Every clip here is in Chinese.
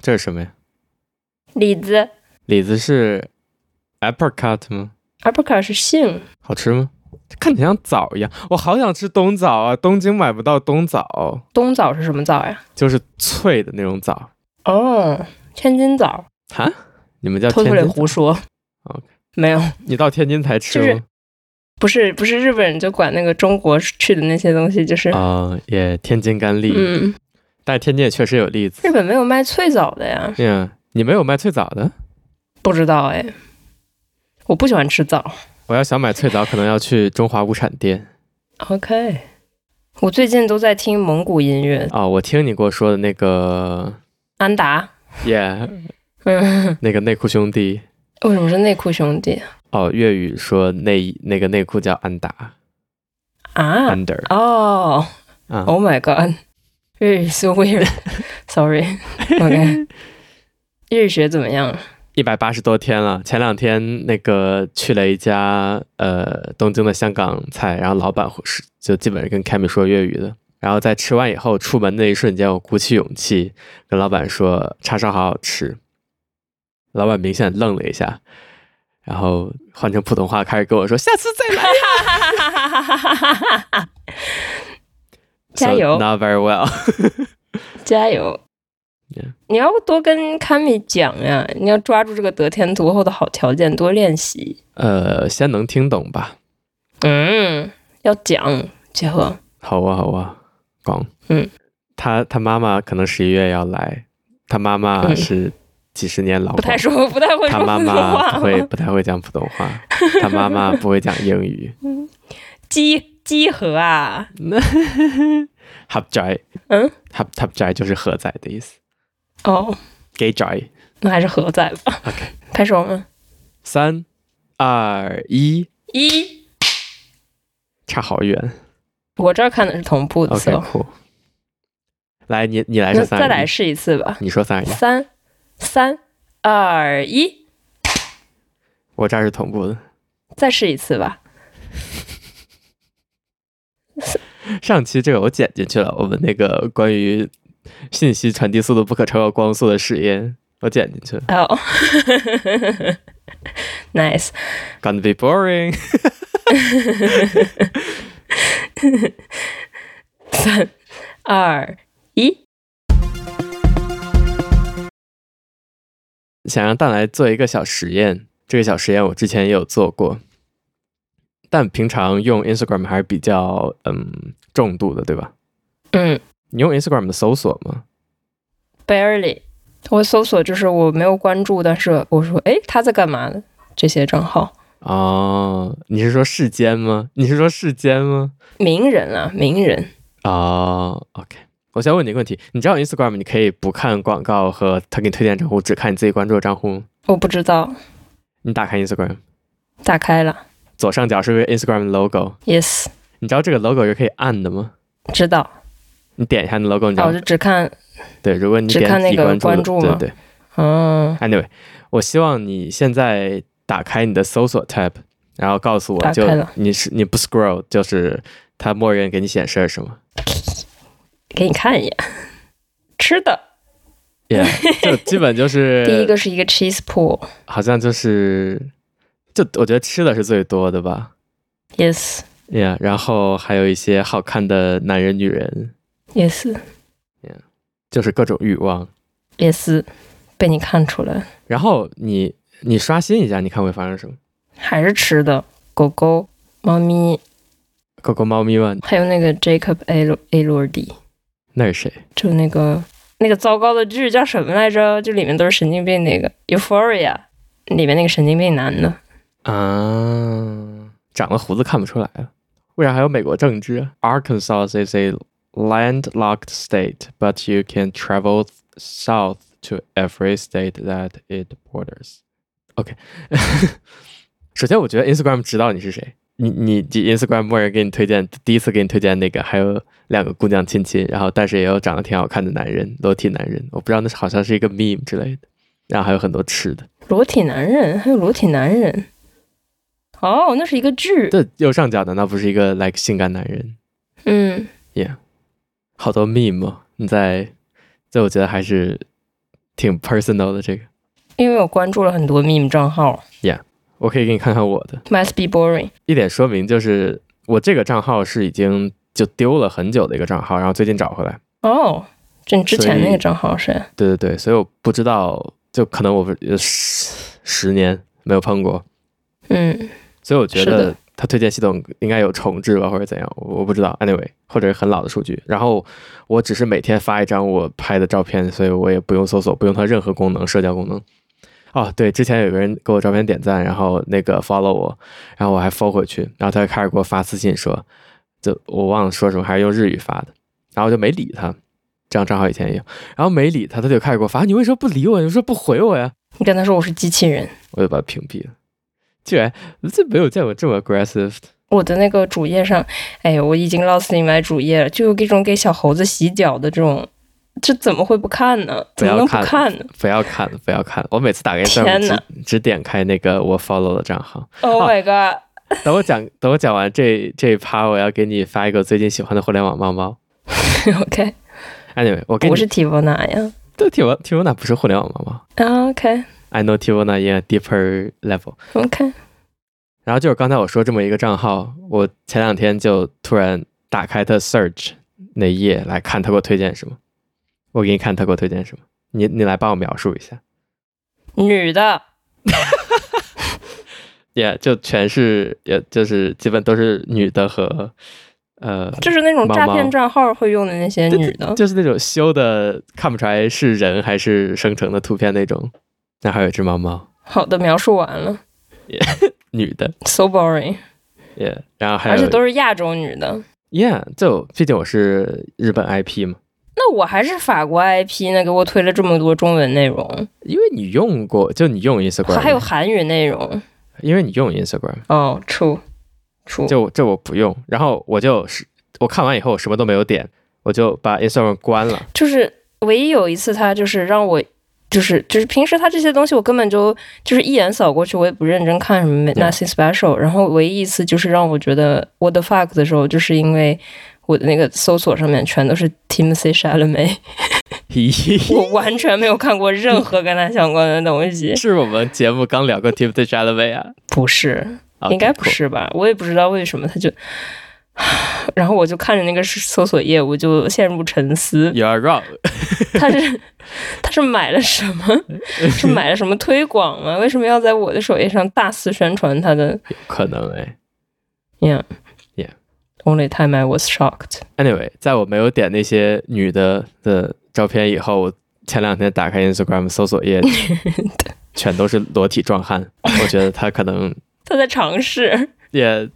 这是什么呀？李子。李子是 apricot 吗？apricot 是杏。好吃吗？看起来像枣一样，我好想吃冬枣啊！东京买不到冬枣。冬枣是什么枣呀？就是脆的那种枣。哦，天津枣。哈？你们叫天津？偷偷的胡说。没有。你到天津才吃吗？就是不是不是日本人就管那个中国去的那些东西就是啊，也、uh, yeah, 天津甘栗，嗯，但是天津也确实有栗子。日本没有卖脆枣的呀？嗯，你没有卖脆枣的？不知道哎，我不喜欢吃枣。我要想买脆枣，可能要去中华物产店。OK，我最近都在听蒙古音乐啊，我听你给我说的那个安达，Yeah，嗯，那个内裤兄弟，为什么是内裤兄弟？哦，粤语说内那个内裤叫安达啊，under 哦、oh,，Oh my god，粤语 so weird，sorry，OK，、okay. 日语学怎么样？一百八十多天了。前两天那个去了一家呃东京的香港菜，然后老板是就基本上跟 Cammy 说粤语的。然后在吃完以后出门那一瞬间，我鼓起勇气跟老板说叉烧好好吃。老板明显愣了一下。然后换成普通话开始跟我说：“下次再来呀！” 加油 Not very well，加油.你要多跟卡米讲呀，你要抓住这个得天独厚的好条件，多练习。呃，先能听懂吧？嗯，要讲结合。好啊，好啊，讲。嗯，他他妈妈可能十一月要来，他妈妈是、嗯。几十年老，不太说，不太会说。他妈妈不会，不太会讲普通话。他妈妈不会讲英语。嗯，集集合啊，合仔。嗯，合合仔就是合仔的意思。哦，给仔，那还是合仔吧。OK，开始我们？三二一，一，差好远。我这儿看的是同步的。OK，酷。来，你你来说三，再来试一次吧。你说三二一，三。三二一，我这儿是同步的，再试一次吧。上期这个我剪进去了，我们那个关于信息传递速度不可超过光速的实验，我剪进去了。哦、oh.，nice。Gonna be boring。三二一。想让蛋来做一个小实验，这个小实验我之前也有做过，但平常用 Instagram 还是比较嗯重度的，对吧？嗯，你用 Instagram 的搜索吗？Barely，我搜索就是我没有关注，但是我说哎他在干嘛呢？这些账号哦，你是说世间吗？你是说世间吗？名人啊，名人哦，OK。我先问你一个问题，你知道 Instagram 你可以不看广告和他给你推荐账户，只看你自己关注的账户吗？我不知道。你打开 Instagram，打开了。左上角是个 Instagram logo。Yes。你知道这个 logo 是可以按的吗？知道。你点一下那 logo，你知道。我就只看。对，如果你点只看那个关注，对对。嗯。Anyway，我希望你现在打开你的搜索 tab，然后告诉我就你是你不 scroll，就是它默认给你显示什么。给你看一眼，吃的，Yeah，就基本就是 第一个是一个 cheese pool，好像就是，就我觉得吃的是最多的吧，Yes，Yeah，然后还有一些好看的男人、女人，Yes，Yeah，就是各种欲望，Yes，被你看出来。然后你你刷新一下，你看会发生什么？还是吃的，狗狗、猫咪，狗狗、猫咪吗？还有那个 Jacob A A 洛迪。那是谁？就那个那个糟糕的剧叫什么来着？就里面都是神经病那个《Euphoria》里面那个神经病男的啊，长了胡子看不出来啊。为啥还有美国政治？Arkansas is a landlocked state, but you can travel south to every state that it borders. OK，首先我觉得 Instagram 知道你是谁。你你 Instagram 默认给你推荐，第一次给你推荐那个，还有两个姑娘亲亲，然后但是也有长得挺好看的男人，裸体男人，我不知道那好像是一个 meme 之类的，然后还有很多吃的。裸体男人，还有裸体男人，哦，那是一个剧。对右上角的那不是一个 like 性感男人？嗯，Yeah，好多 meme，你在，这我觉得还是挺 personal 的这个。因为我关注了很多 meme 账号。Yeah，我可以给你看看我的。Must be boring。一点说明就是我这个账号是已经就丢了很久的一个账号，然后最近找回来。哦，oh, 就你之前那个账号是？对对对，所以我不知道，就可能我十十年没有碰过。嗯。所以我觉得它推荐系统应该有重置吧，或者怎样，我不知道。Anyway，或者是很老的数据。然后我只是每天发一张我拍的照片，所以我也不用搜索，不用它任何功能，社交功能。哦，对，之前有个人给我照片点赞，然后那个 follow 我，然后我还 follow 回去，然后他就开始给我发私信说，就我忘了说什么，还是用日语发的，然后我就没理他。这样账号以前也有，然后没理他，他就开始给我发，你为什么不理我？你说不回我呀？你跟他说我是机器人，我就把他屏蔽了。居然这没有见过这么 aggressive。我的那个主页上，哎呦，我已经 lost in my 主页了，就有这种给小猴子洗脚的这种。这怎么会不看呢？怎么能不看呢？不要看，不要看！我每次打开账户只只点开那个我 follow 的账号。Oh my god！等我讲，等我讲完这这一趴，我要给你发一个最近喜欢的互联网猫猫。OK。Anyway，我给你不是 Tivona 呀？对，Tivona Tivona 不是互联网猫猫。OK。I know Tivona in a deeper level。OK。然后就是刚才我说这么一个账号，我前两天就突然打开他 search 那页来看他给我推荐什么。我给你看他给我推荐什么，你你来帮我描述一下。女的，也、yeah, 就全是，也就是基本都是女的和呃，就是那种诈骗账号会用的那些女的，就是那种修的看不出来是人还是生成的图片那种。那还有一只猫猫。好的，描述完了。Yeah, 女的。So boring。Yeah，然后还有，而且都是亚洲女的。Yeah，就毕竟我是日本 IP 嘛。那我还是法国 IP 呢，给我推了这么多中文内容，因为你用过，就你用 Instagram，还有韩语内容，因为你用 Instagram。哦，true，true，就这我不用，然后我就是我看完以后我什么都没有点，我就把 Instagram 关了。就是唯一有一次他就是让我，就是就是平时他这些东西我根本就就是一眼扫过去，我也不认真看什么 nothing special，然后唯一一次就是让我觉得 what the fuck 的时候，就是因为。我的那个搜索上面全都是 Timothée Chalamet，我完全没有看过任何跟他相关的东西。是我们节目刚聊过 Timothée Chalamet 啊？不是应该不是吧？我也不知道为什么他就，然后我就看着那个搜索页，我就陷入沉思。You are wrong，他是 他是买了什么？是买了什么推广吗？为什么要在我的首页上大肆宣传他的？有可能哎，Yeah。Only time I was shocked. Anyway，在我没有点那些女的的照片以后，前两天打开 Instagram 搜索页，全都是裸体壮汉。我觉得他可能他在尝试，也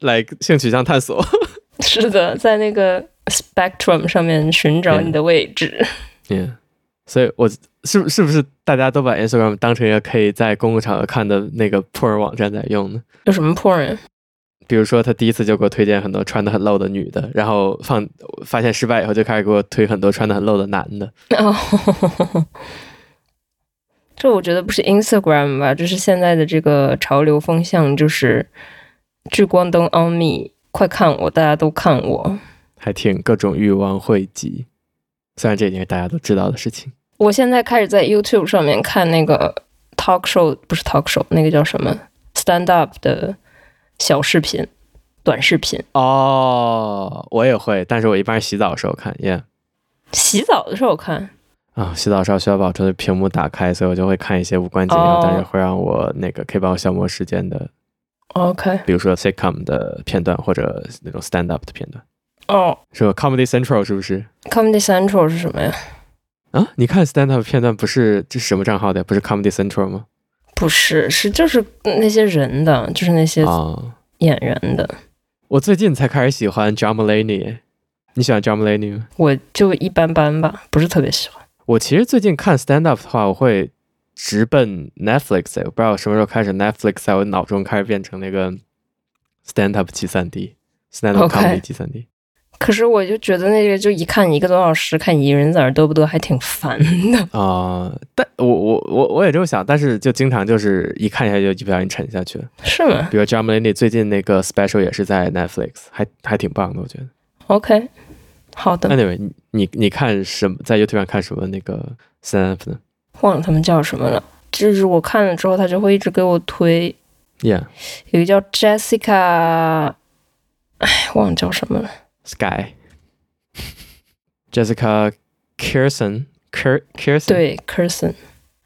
来性取向探索。是的，在那个 spectrum 上面寻找你的位置。Yeah. Yeah. 所以我是是不是大家都把 Instagram 当成一个可以在公共场合看的那个 porn 网站在用呢？有什么 porn？比如说，他第一次就给我推荐很多穿的很露的女的，然后放发现失败以后，就开始给我推很多穿的很露的男的。哦，这我觉得不是 Instagram 吧，就是现在的这个潮流风向，就是聚光灯 on me，快看我，大家都看我，还挺各种欲望汇集。虽然这已经是大家都知道的事情。我现在开始在 YouTube 上面看那个 talk show，不是 talk show，那个叫什么 stand up 的。小视频、短视频哦，我也会，但是我一般是洗澡的时候看，耶、yeah。洗澡的时候看啊，洗澡的时候需要把这个屏幕打开，所以我就会看一些无关紧要，oh. 但是会让我那个可以帮我消磨时间的。OK，比如说 sitcom 的片段或者那种 stand up 的片段。哦，oh. 是吧？Comedy Central 是不是？Comedy Central 是什么呀？啊，你看 stand up 片段不是这是什么账号的？不是 Comedy Central 吗？不是，是就是那些人的，就是那些演员的。啊、我最近才开始喜欢 John Mulaney，你喜欢 John Mulaney 吗？我就一般般吧，不是特别喜欢。我其实最近看 stand up 的话，我会直奔 Netflix，我不知道什么时候开始 Netflix 在我脑中开始变成那个 stand up 七三 D，stand up comedy 七三 D。可是我就觉得那个就一看一个多小时，看一个人在那嘚不嘚，还挺烦的 啊、呃。但我我我我也这么想，但是就经常就是一看一下就就不小心沉下去了。是吗？比如 Jamalini 最近那个 special 也是在 Netflix，还还挺棒的，我觉得。OK，好的。Anyway，你你你看什么？在 YouTube 上看什么那个 stand up 的？忘了他们叫什么了。就是我看了之后，他就会一直给我推。Yeah，有一个叫 Jessica，哎，忘了叫什么了。Sky，Jessica Kirson，Kirson，对，Kirson，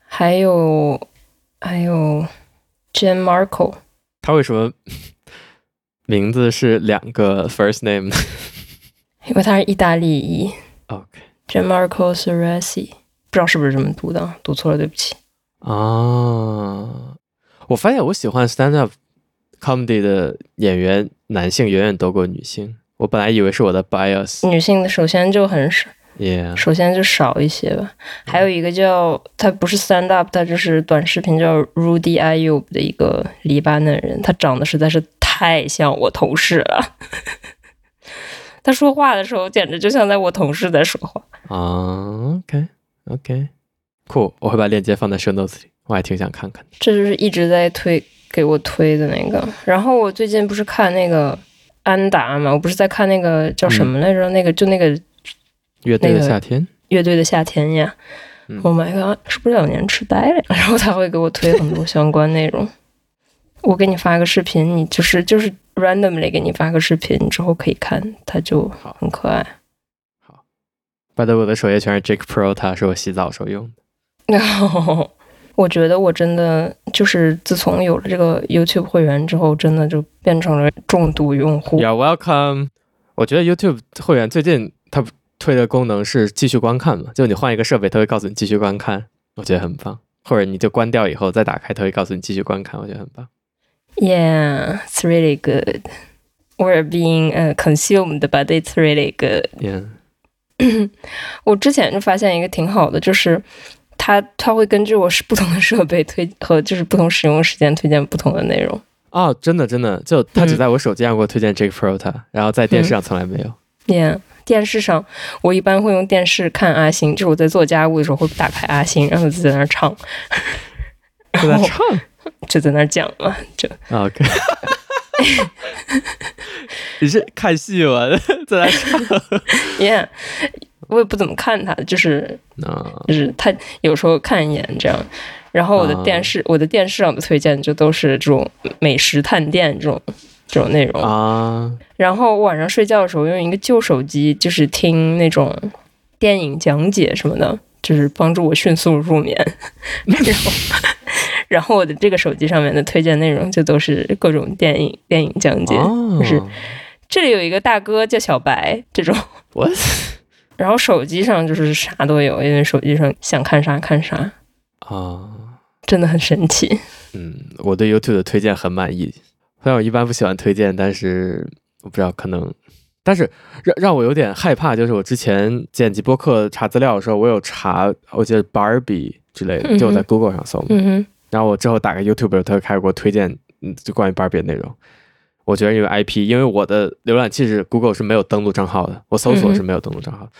还有还有 Jen Marco。他为什么名字是两个 first name？因为他是意大利裔。OK，Jen Marco Ceresi，不知道是不是这么读的，读错了，对不起。啊。我发现我喜欢 stand up comedy 的演员，男性远远多过女性。我本来以为是我的 bias，女性的首先就很少，Yeah. 首先就少一些吧。还有一个叫他不是 stand up，他就是短视频叫 Rudy Ayub 的一个黎巴嫩人，他长得实在是太像我同事了。他说话的时候简直就像在我同事在说话。啊，OK，OK，Cool，我会把链接放在 show notes 里。我还挺想看看的，这就是一直在推给我推的那个。然后我最近不是看那个安达嘛，我不是在看那个叫什么来着？嗯、那个就那个乐队的夏天，乐队的夏天呀。嗯、Oh my god，是不是老年痴呆了？然后他会给我推很多相关内容。我给你发个视频，你就是就是 randomly 给你发个视频，你之后可以看，他就很可爱。好，拜登我的首页全是 Jake Pro，他是我洗澡时候用的。我觉得我真的就是自从有了这个 YouTube 会员之后，真的就变成了重度用户。You're welcome。我觉得 YouTube 会员最近它推的功能是继续观看嘛，就你换一个设备，它会告诉你继续观看，我觉得很棒。或者你就关掉以后再打开，它会告诉你继续观看，我觉得很棒。Yeah, it's really good. We're being uh, consumed, but it's really good. Yeah. 我之前就发现一个挺好的，就是。他他会根据我是不同的设备推和就是不同使用时间推荐不同的内容哦，真的真的，就他只在我手机上给我推荐 Jake Pro，他、嗯、然后在电视上从来没有。Yeah，电视上我一般会用电视看阿星，就是我在做家务的时候会打开阿星，然后就在那儿唱，就在唱，就在那儿讲嘛，就 OK。你是看戏吗 在那唱？Yeah。我也不怎么看他，就是，uh, 就是他有时候看一眼这样，然后我的电视，uh, 我的电视上的推荐就都是这种美食探店这种这种内容啊。Uh, 然后晚上睡觉的时候用一个旧手机，就是听那种电影讲解什么的，就是帮助我迅速入眠。然后，然后我的这个手机上面的推荐内容就都是各种电影电影讲解，uh, 就是这里有一个大哥叫小白这种。What? 然后手机上就是啥都有，因为手机上想看啥看啥啊，uh, 真的很神奇。嗯，我对 YouTube 的推荐很满意，虽然我一般不喜欢推荐，但是我不知道可能，但是让让我有点害怕，就是我之前剪辑播客查资料的时候，我有查，我记得 Barbie 之类的，就我在 Google 上搜，嗯哼，然后我之后打开 YouTube，他就开始给我推荐，嗯，就关于 Barbie 的内容。我觉得因为 IP，因为我的浏览器是 Google 是没有登录账号的，我搜索是没有登录账号，嗯、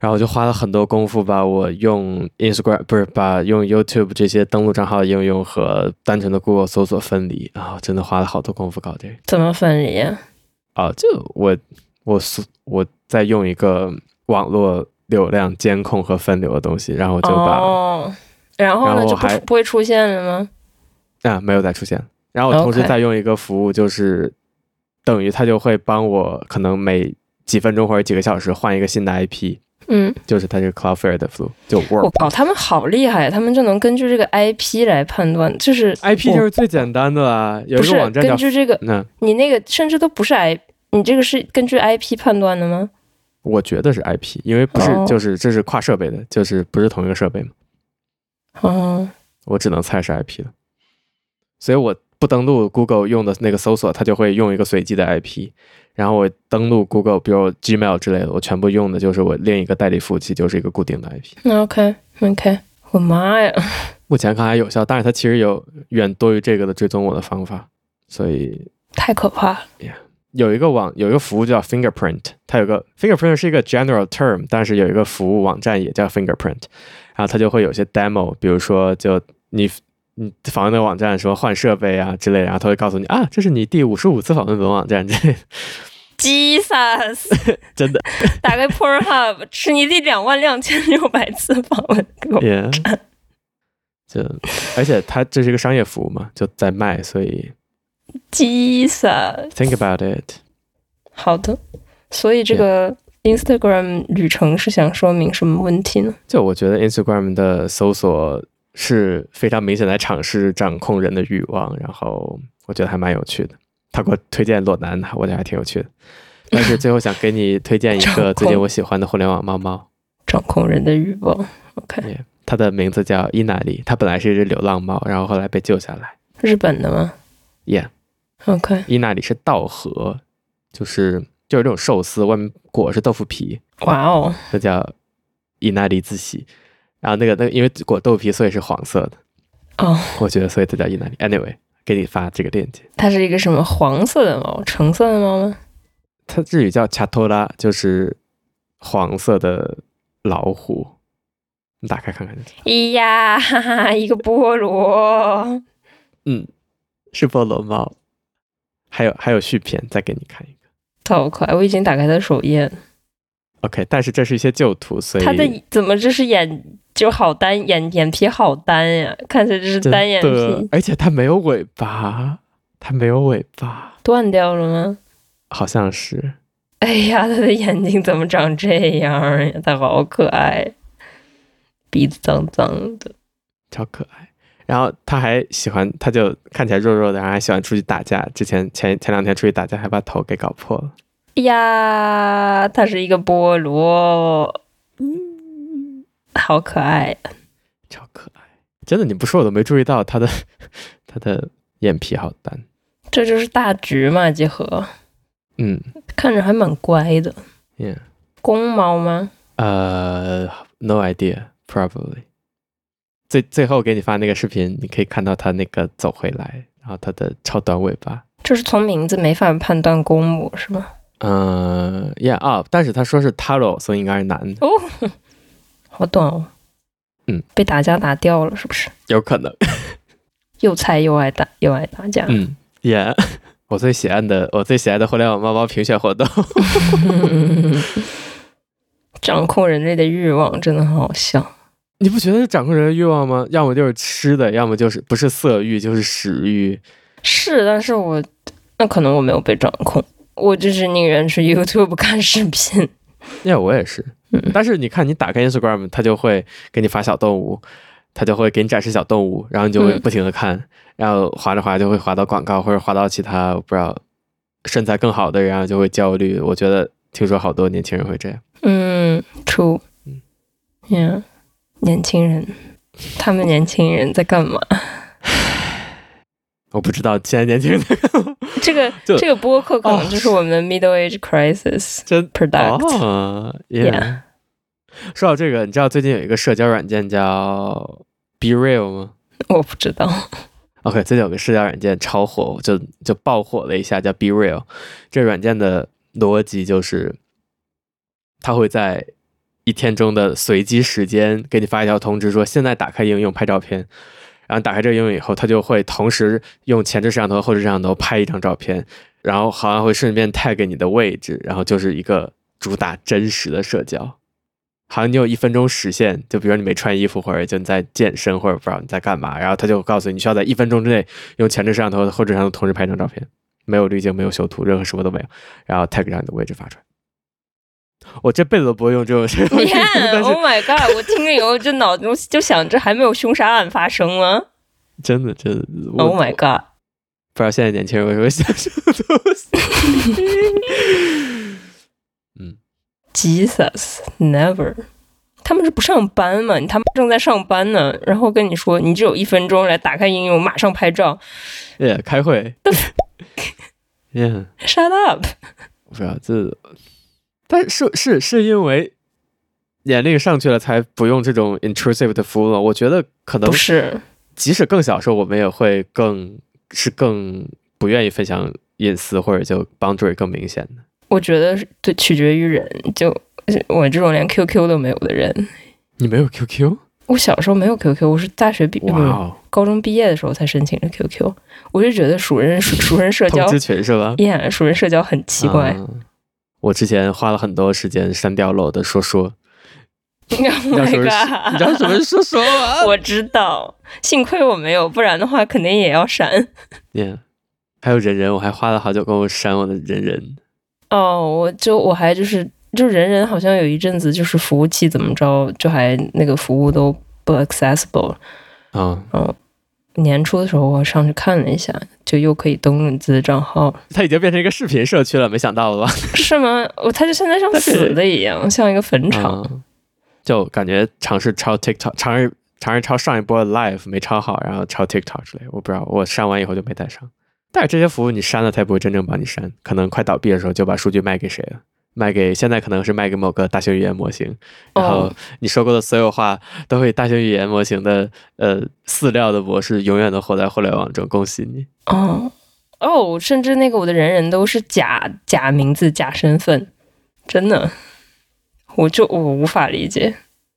然后我就花了很多功夫把我用 Instagram 不是把用 YouTube 这些登录账号的应用和单纯的 Google 搜索分离啊，真的花了好多功夫搞这个。怎么分离呀？啊，就我我我在用一个网络流量监控和分流的东西，然后我就把，哦、然后呢后就不不会出现了吗？啊，没有再出现。然后我同时再用一个服务，就是。等于他就会帮我，可能每几分钟或者几个小时换一个新的 IP，嗯，就是它这个 Cloudflare 的服务就 work。我靠，他们好厉害，他们就能根据这个 IP 来判断，就是 IP 就是最简单的啦。有一个网站叫根据这个，嗯，你那个甚至都不是 I，你这个是根据 IP 判断的吗？我觉得是 IP，因为不是，就是这是跨设备的，就是不是同一个设备嘛。哦，我只能猜是 IP 了，所以我。不登录 Google 用的那个搜索，它就会用一个随机的 IP。然后我登录 Google，比如 Gmail 之类的，我全部用的就是我另一个代理服务器，就是一个固定的 IP。那 OK OK，我妈呀！目前看还有效，但是它其实有远多于这个的追踪我的方法，所以太可怕了。Yeah. 有一个网有一个服务叫 Fingerprint，它有个 Fingerprint 是一个 general term，但是有一个服务网站也叫 Fingerprint，然后它就会有些 demo，比如说就你。你访问的网站说换设备啊之类，然后他会告诉你啊，这是你第五十五次访问本网站之类的。Jesus，真的。打开 Pornhub，是你第两万两千六百次访问。Yeah. 就而且它这是一个商业服务嘛，就在卖，所以。Jesus。Think about it。好的，所以这个 Instagram 旅程是想说明什么问题呢？就我觉得 Instagram 的搜索是非常明显的尝试掌控人的欲望，然后我觉得还蛮有趣的。他给我推荐裸男，我觉得还挺有趣的。但是最后想给你推荐一个最近我喜欢的互联网猫猫，掌控人的欲望。OK，它的名字叫伊娜里，它本来是一只流浪猫，然后后来被救下来。日本的吗？Yeah。OK，伊娜里是稻荷，就是就是这种寿司，外面裹是豆腐皮。哇哦，这叫伊娜丽自喜。然后那个那个因为裹豆腐皮，所以是黄色的。哦、oh.，我觉得所以它叫伊娜丽。Anyway。给你发这个链接。它是一个什么黄色的猫？橙色的猫吗？它日语叫恰托拉，就是黄色的老虎。你打开看看。咿呀，哈哈，一个菠萝。嗯，是菠萝猫。还有还有续篇，再给你看一个。好快，我已经打开它的首页。OK，但是这是一些旧图，所以它的怎么这是眼就好单眼眼皮好单呀？看起来这是单眼皮，而且它没有尾巴，它没有尾巴，断掉了吗？好像是。哎呀，它的眼睛怎么长这样呀？它好可爱，鼻子脏脏的，超可爱。然后他还喜欢，他就看起来弱弱的，然后还喜欢出去打架。之前前前两天出去打架，还把头给搞破了。呀，它是一个菠萝，嗯，好可爱，超可爱，真的，你不说我都没注意到它的 它的眼皮好单。这就是大橘嘛，结合，嗯，看着还蛮乖的。Yeah，公猫吗？呃、uh,，no idea，probably。最最后给你发那个视频，你可以看到它那个走回来，然后它的超短尾巴。这是从名字没法判断公母是吗？嗯，Yeah 啊，但是他说是 Taro，所以应该是男的。哦，好短哦。嗯，被打架打掉了是不是？有可能。又菜又爱打又爱打架。嗯，Yeah，我最喜爱的我最喜爱的互联网猫猫评选活动。掌控人类的欲望真的很好笑。你不觉得是掌控人的欲望吗？要么就是吃的，要么就是不是色欲就是食欲。是，但是我那可能我没有被掌控。我就是宁愿去 YouTube 看视频，因为我也是。嗯，但是你看，你打开 Instagram，它就会给你发小动物，它就会给你展示小动物，然后你就会不停的看，嗯、然后滑着滑就会滑到广告，或者滑到其他我不知道身材更好的人，然后就会焦虑。我觉得听说好多年轻人会这样。嗯，True。嗯，Yeah，年轻人，他们年轻人在干嘛？我不知道现在年轻人在干嘛。这个 这个播客可能就是我们的 middle age crisis 真 product。哦，yeah。说到这个，你知道最近有一个社交软件叫 Be Real 吗？我不知道。OK，最近有个社交软件超火，就就爆火了一下，叫 Be Real。这软件的逻辑就是，它会在一天中的随机时间给你发一条通知，说现在打开应用拍照片。然后打开这个应用以后，它就会同时用前置摄像头、后置摄像头拍一张照片，然后好像会顺便 tag 你的位置，然后就是一个主打真实的社交。好像你有一分钟时限，就比如你没穿衣服，或者就你在健身，或者不知道你在干嘛，然后他就告诉你，你需要在一分钟之内用前置摄像头、后置摄像头同时拍一张照片，没有滤镜、没有修图，任何什么都没有，然后 tag 上你的位置发出来。我这辈子都不会用这种事。你看，Oh my God！我听了以后就脑中就想，这还没有凶杀案发生吗？真的，真的。Oh my God！不知道现在年轻人为什么想这种东西。嗯，Jesus，Never！他们是不上班吗？他们正在上班呢，然后跟你说，你只有一分钟来打开应用，马上拍照。Yeah，开会。Yeah，Shut up！不知道这。但是是是因为年龄上去了才不用这种 intrusive 的服务了。我觉得可能不是，即使更小时候，我们也会更是更不愿意分享隐私，或者就 boundary 更明显的。我觉得对，取决于人。就我这种连 QQ 都没有的人，你没有 QQ？我小时候没有 QQ，我是大学毕业、wow，高中毕业的时候才申请的 QQ。我就觉得熟人熟人社交，通知群是吧？呀，熟人社交很奇怪。嗯我之前花了很多时间删掉了我的说说。你知道什么？你知道什么是说说吗？我知道，幸亏我没有，不然的话肯定也要删。Yeah，还有人人，我还花了好久跟我删我的人人。哦，我就我还就是就人人好像有一阵子就是服务器怎么着，就还那个服务都不 accessible。啊，嗯，年初的时候我上去看了一下，就又可以登录你自己的账号。它已经变成一个视频社区了，没想到吧？是吗？我它就现在像死的一样，像一个坟场。嗯就感觉尝试抄 TikTok，尝试尝试抄上一波的 Live 没抄好，然后抄 TikTok 之类，我不知道，我删完以后就没再上。但是这些服务你删了，它也不会真正帮你删，可能快倒闭的时候就把数据卖给谁了，卖给现在可能是卖给某个大型语言模型，然后你说过的所有话都会大型语言模型的呃饲料的模式永远的活在互联网中，恭喜你。哦哦，甚至那个我的人人都是假假名字假身份，真的。我就我无法理解，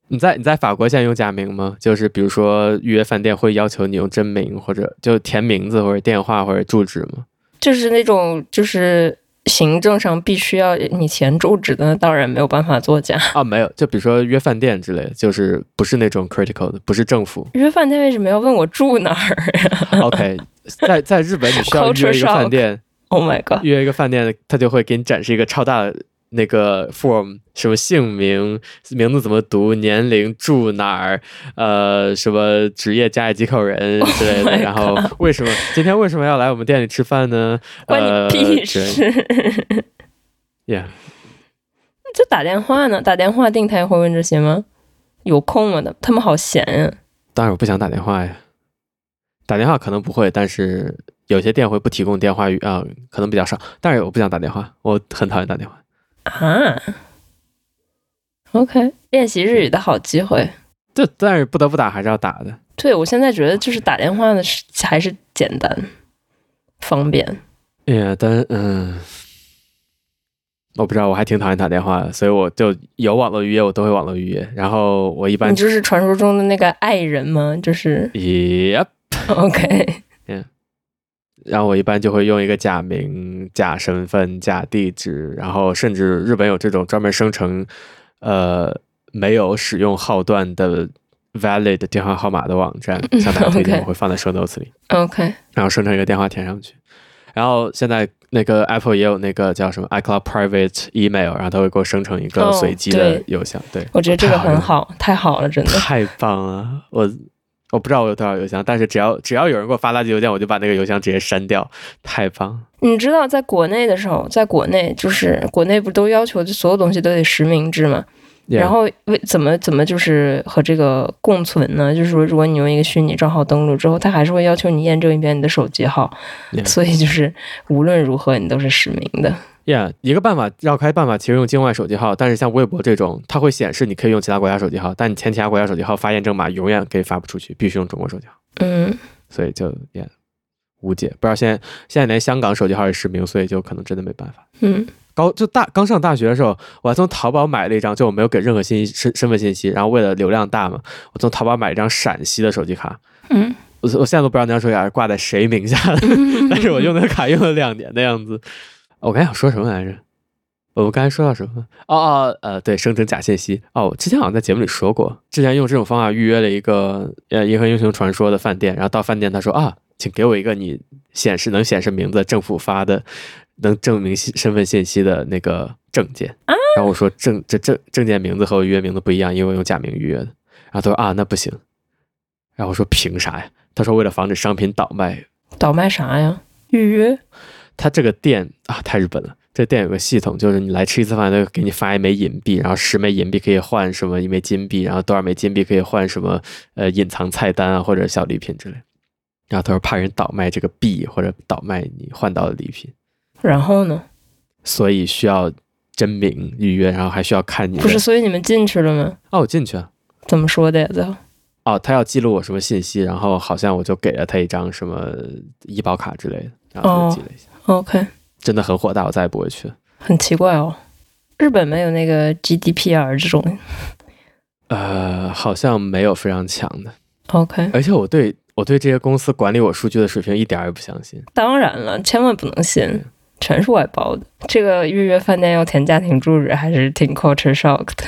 你在你在法国现在用假名吗？就是比如说预约饭店会要求你用真名，或者就填名字或者电话或者住址吗？就是那种就是行政上必须要你填住址的，当然没有办法作假啊。没有，就比如说约饭店之类的，就是不是那种 critical 的，不是政府约饭店为什么要问我住哪儿？OK，在在日本你需要约一个饭店，Oh my god，约一个饭店，他就会给你展示一个超大的。那个 form 什么姓名、名字怎么读、年龄、住哪儿、呃，什么职业、家里几口人 之类的。Oh、然后为什么今天为什么要来我们店里吃饭呢？关你屁事！Yeah，就打电话呢？打电话订台会问这些吗？有空吗？他们好闲呀、啊。当然我不想打电话呀。打电话可能不会，但是有些店会不提供电话语啊、呃，可能比较少。但是我不想打电话，我很讨厌打电话。啊，OK，练习日语的好机会。这但是不得不打还是要打的。对，我现在觉得就是打电话的是还是简单方便。哎呀，但嗯，我不知道，我还挺讨厌打电话的，所以我就有网络预约我都会网络预约。然后我一般你就是传说中的那个爱人吗？就是，Yep，OK。然后我一般就会用一个假名、假身份、假地址，然后甚至日本有这种专门生成，呃，没有使用号段的 valid 电话号码的网站，向大家 推荐，我会放在 show notes 里。OK。然后生成一个电话填上去。然后现在那个 Apple 也有那个叫什么 iCloud Private Email，然后它会给我生成一个随机的邮箱。对，我觉得这个很好，太好了，真的。太棒了，我。我不知道我有多少邮箱，但是只要只要有人给我发垃圾邮件，我就把那个邮箱直接删掉，太棒！你知道，在国内的时候，在国内就是国内不都要求就所有东西都得实名制吗然后为怎么怎么就是和这个共存呢？就是说，如果你用一个虚拟账号登录之后，它还是会要求你验证一遍你的手机号.所以就是无论如何你都是实名的。Yeah，一个办法绕开办法，其实用境外手机号，但是像微博这种，它会显示你可以用其他国家手机号，但你前其他国家手机号发验证码永远可以发不出去，必须用中国手机号。嗯，所以就也、yeah, 无解。不知道现在现在连香港手机号也实名，所以就可能真的没办法。嗯，高就大刚上大学的时候，我还从淘宝买了一张，就我没有给任何信息身身份信息，然后为了流量大嘛，我从淘宝买一张陕西的手机卡。嗯，我我现在都不知道那张手机卡是挂在谁名下的，嗯、但是我用那个卡用了两年的样子。我刚想说什么来着？我们刚才说到什么？哦哦，呃，对，生成假信息。哦，之前好像在节目里说过，之前用这种方法预约了一个呃《银河英雄传说》的饭店，然后到饭店他说啊，请给我一个你显示能显示名字、政府发的能证明身份信息的那个证件。然后我说证这证证件名字和我预约名字不一样，因为我用假名预约的。然后他说啊，那不行。然后我说凭啥呀？他说为了防止商品倒卖。倒卖啥呀？预约？他这个店啊，太日本了。这店有个系统，就是你来吃一次饭，他给你发一枚银币，然后十枚银币可以换什么一枚金币，然后多少枚金币可以换什么呃隐藏菜单啊或者小礼品之类。然后他说怕人倒卖这个币或者倒卖你换到的礼品。然后呢？所以需要真名预约，然后还需要看你。不是，所以你们进去了吗？哦，我进去了。怎么说的呀？最后？哦，他要记录我什么信息，然后好像我就给了他一张什么医保卡之类的，然后就记了一下。哦，OK。真的很火大，我再也不会去了。很奇怪哦，日本没有那个 GDPR 这种，呃，好像没有非常强的。OK，而且我对我对这些公司管理我数据的水平一点儿也不相信。当然了，千万不能信，全是外包的。这个预约饭店要填家庭住址，还是挺 culture shock 的。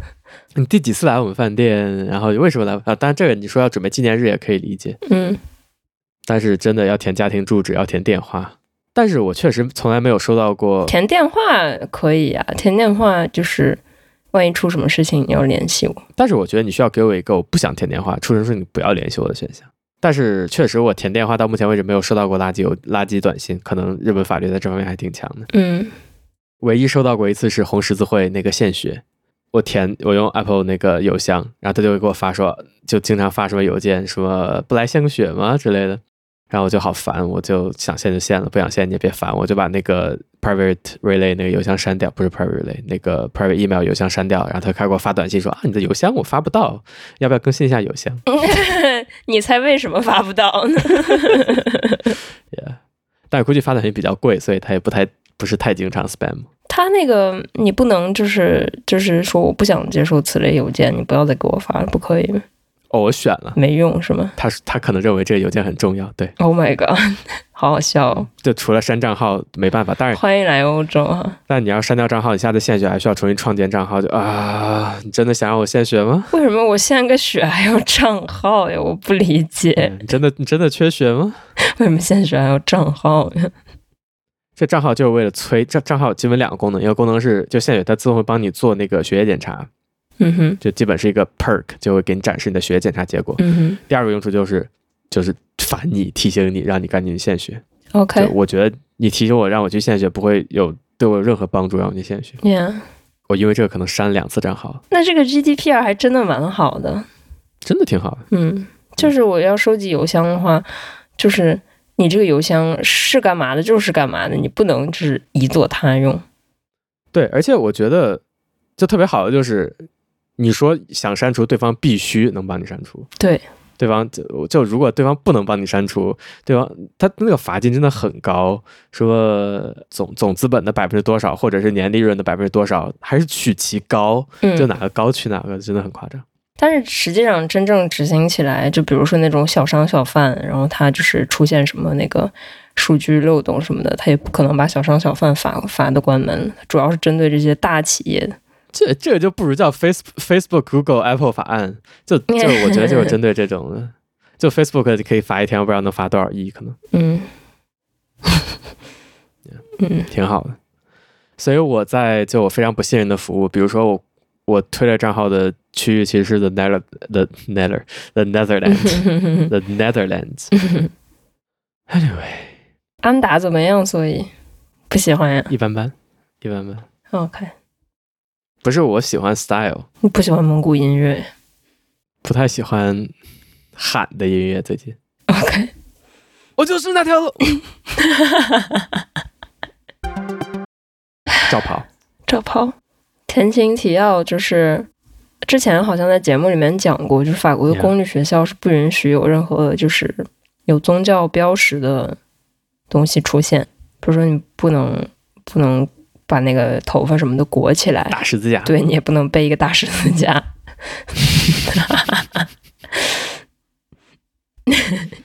你第几次来我们饭店？然后为什么来啊？当然，这个你说要准备纪念日也可以理解。嗯，但是真的要填家庭住址，要填电话。但是我确实从来没有收到过。填电话可以啊，填电话就是万一出什么事情你要联系我。但是我觉得你需要给我一个我不想填电话，出什么事你不要联系我的选项。但是确实我填电话到目前为止没有收到过垃圾邮、垃圾短信，可能日本法律在这方面还挺强的。嗯，唯一收到过一次是红十字会那个献血。我填我用 Apple 那个邮箱，然后他就会给我发说，就经常发什么邮件，什么不来献个血吗之类的，然后我就好烦，我就想限就限了，不想限你也别烦，我就把那个 private relay 那个邮箱删掉，不是 private relay 那个 private email 邮箱删掉，然后他开始给我发短信说啊，你的邮箱我发不到，要不要更新一下邮箱？你猜为什么发不到呢？Yeah，但估计发短信比较贵，所以他也不太不是太经常 spam。他那个你不能就是就是说我不想接受此类邮件，你不要再给我发了，不可以吗？哦，我选了，没用是吗？他他可能认为这个邮件很重要，对。Oh my god，好好笑哦！就除了删账号没办法，当然欢迎来欧洲啊！但你要删掉账号，你下次献血还需要重新创建账号，就啊，你真的想让我献血吗？为什么我献个血还要账号呀？我不理解。嗯，你真的你真的缺血吗？为什么献血还要账号呀？这账号就是为了催，这账号基本两个功能，一个功能是就献血，它自动会帮你做那个血液检查，嗯哼，就基本是一个 perk，就会给你展示你的血液检查结果。嗯哼，第二个用处就是就是烦你，提醒你，让你赶紧献血。OK，我觉得你提醒我让我去献血不会有对我有任何帮助，让我去献血。Yeah，我因为这个可能删两次账号。那这个 GDPR 还真的蛮好的，真的挺好的。嗯，就是我要收集邮箱的话，就是。你这个邮箱是干嘛的？就是干嘛的，你不能是移作他用。对，而且我觉得就特别好的就是，你说想删除，对方必须能帮你删除。对，对方就就如果对方不能帮你删除，对方他那个罚金真的很高，说总总资本的百分之多少，或者是年利润的百分之多少，还是取其高，就哪个高取哪个，真的很夸张。但是实际上真正执行起来，就比如说那种小商小贩，然后他就是出现什么那个数据漏洞什么的，他也不可能把小商小贩罚罚的关门，主要是针对这些大企业的。这这个就不如叫 Face Facebook Google Apple 法案，就就我觉得就是针对这种的，就 Facebook 可以罚一天，我不知道能罚多少亿，可能。嗯，嗯，挺好的。所以我在就我非常不信任的服务，比如说我。我推了账号的区域其实是 the Nether the Nether the Netherlands the Netherlands。Anyway，安达怎么样？所以不喜欢呀？一般般，一般般。OK，不是我喜欢 style，你不喜欢蒙古音乐，不太喜欢喊的音乐。最近 OK，我就是那条路。照跑，照跑。前情提要就是，之前好像在节目里面讲过，就是法国的公立学校是不允许有任何就是有宗教标识的东西出现，比如说你不能不能把那个头发什么的裹起来，大十字架，对，你也不能背一个大十字架。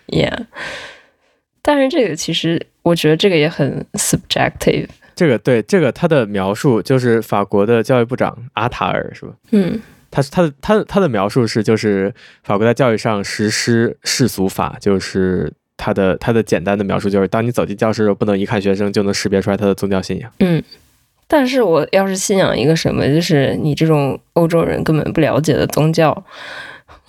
Yeah，但是这个其实我觉得这个也很 subjective。这个对这个他的描述就是法国的教育部长阿塔尔是吧？嗯，他他的他的他的描述是就是法国在教育上实施世俗法，就是他的他的简单的描述就是当你走进教室的时候，不能一看学生就能识别出来他的宗教信仰。嗯，但是我要是信仰一个什么，就是你这种欧洲人根本不了解的宗教，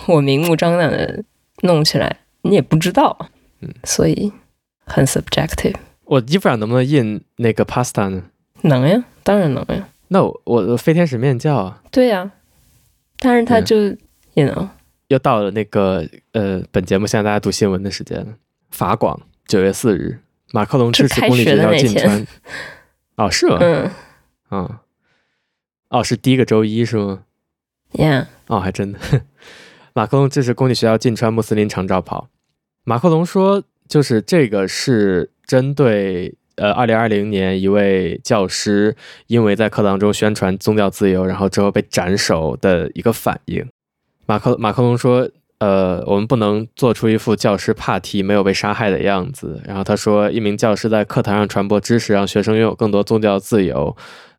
我明目张胆的弄起来，你也不知道。嗯，所以很 subjective。我衣服上能不能印那个 pasta 呢？能呀，当然能呀。那我我飞天使面教啊。对呀，但是他就也能、嗯又到了那个呃，本节目向大家读新闻的时间了。法广九月四日，马克龙支持公立学校禁穿。哦，是吗？嗯。哦，哦，是第一个周一是吗？Yeah。哦，还真的。马克龙支持公立学校禁穿穆斯林长罩袍。马克龙说，就是这个是。针对呃，二零二零年一位教师因为在课堂中宣传宗教自由，然后之后被斩首的一个反应，马克马克龙说，呃，我们不能做出一副教师怕题没有被杀害的样子。然后他说，一名教师在课堂上传播知识，让学生拥有更多宗教自由。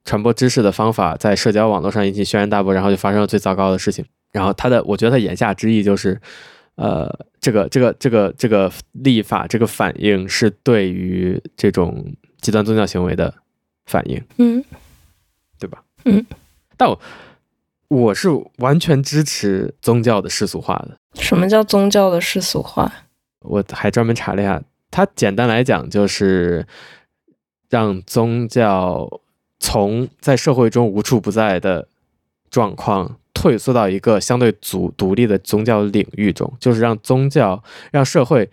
传播知识的方法在社交网络上引起轩然大波，然后就发生了最糟糕的事情。然后他的，我觉得他言下之意就是，呃，这个这个这个这个立法这个反应是对于这种极端宗教行为的反应，嗯，对吧？嗯，但我我是完全支持宗教的世俗化的。什么叫宗教的世俗化？我还专门查了一下，它简单来讲就是让宗教。从在社会中无处不在的状况退缩到一个相对独独立的宗教领域中，就是让宗教、让社会、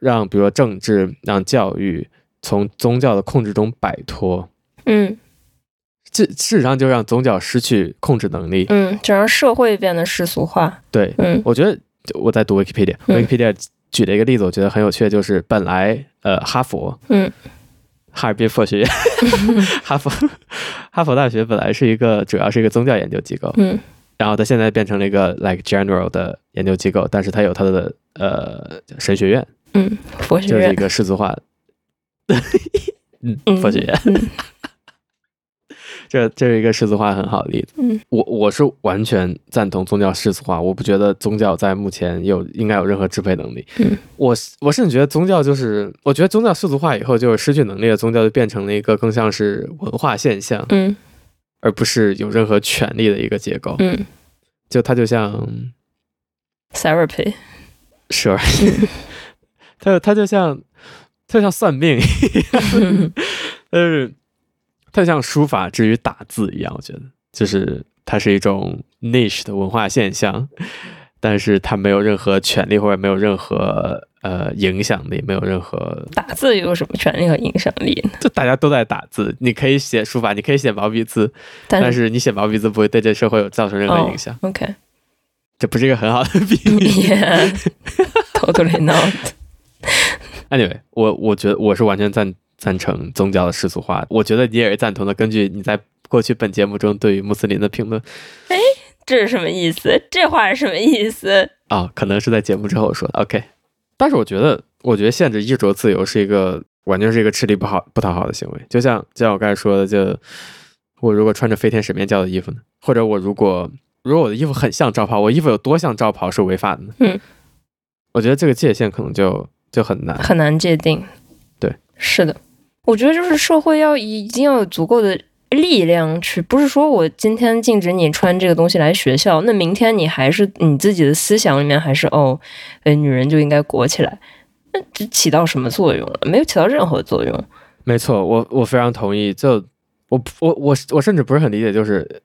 让比如说政治、让教育从宗教的控制中摆脱。嗯，这事实上就让宗教失去控制能力。嗯，就让社会变得世俗化。对，嗯，我觉得我在读 Wikipedia，Wikipedia、嗯、举了一个例子，我觉得很有趣，就是本来呃哈佛，嗯。哈尔滨佛学院，哈佛，哈佛大学本来是一个主要是一个宗教研究机构，嗯，然后它现在变成了一个 like general 的研究机构，但是它有它的呃神学院，嗯，佛学院。就是一个世俗化，嗯，佛学院。嗯这这是一个世俗化很好的例子。嗯，我我是完全赞同宗教世俗化，我不觉得宗教在目前有应该有任何支配能力。嗯，我我甚至觉得宗教就是，我觉得宗教世俗化以后就是失去能力的宗教就变成了一个更像是文化现象，嗯，而不是有任何权利的一个结构。嗯，就它就像 therapy，sure，它它就像它就像算命一样，嗯。它像书法之于打字一样，我觉得就是它是一种 niche 的文化现象，但是它没有任何权利或者没有任何呃影响力，没有任何打字有什么权利和影响力呢？就大家都在打字，你可以写书法，你可以写毛笔字，但是，你写毛笔字不会对这社会有造成任何影响。Oh, OK，这不是一个很好的比喻。Yeah，totally not。Anyway，我我觉得我是完全赞。赞成宗教的世俗化，我觉得你也是赞同的。根据你在过去本节目中对于穆斯林的评论，哎，这是什么意思？这话是什么意思？哦，可能是在节目之后说的。OK，但是我觉得，我觉得限制衣着自由是一个完全是一个吃力不好不讨好的行为。就像就像我刚才说的，就我如果穿着飞天神面教的衣服呢，或者我如果如果我的衣服很像罩袍，我衣服有多像罩袍是违法的呢？嗯，我觉得这个界限可能就就很难很难界定。对，是的。我觉得就是社会要已经要有足够的力量去，不是说我今天禁止你穿这个东西来学校，那明天你还是你自己的思想里面还是哦，呃，女人就应该裹起来，那这起到什么作用了？没有起到任何作用。没错，我我非常同意。就我我我我甚至不是很理解，就是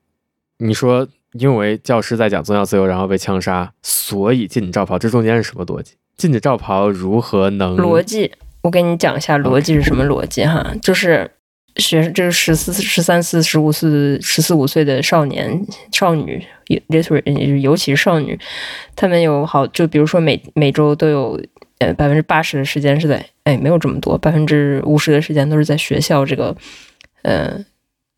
你说因为教师在讲宗教自由，然后被枪杀，所以禁止罩袍，这中间是什么逻辑？禁止罩袍如何能逻辑？我给你讲一下逻辑是什么逻辑哈.就是学这个十四、十三四、十五四、十四五岁的少年少女，literally 尤其是少女，他们有好就比如说每每周都有呃百分之八十的时间是在哎没有这么多百分之五十的时间都是在学校这个呃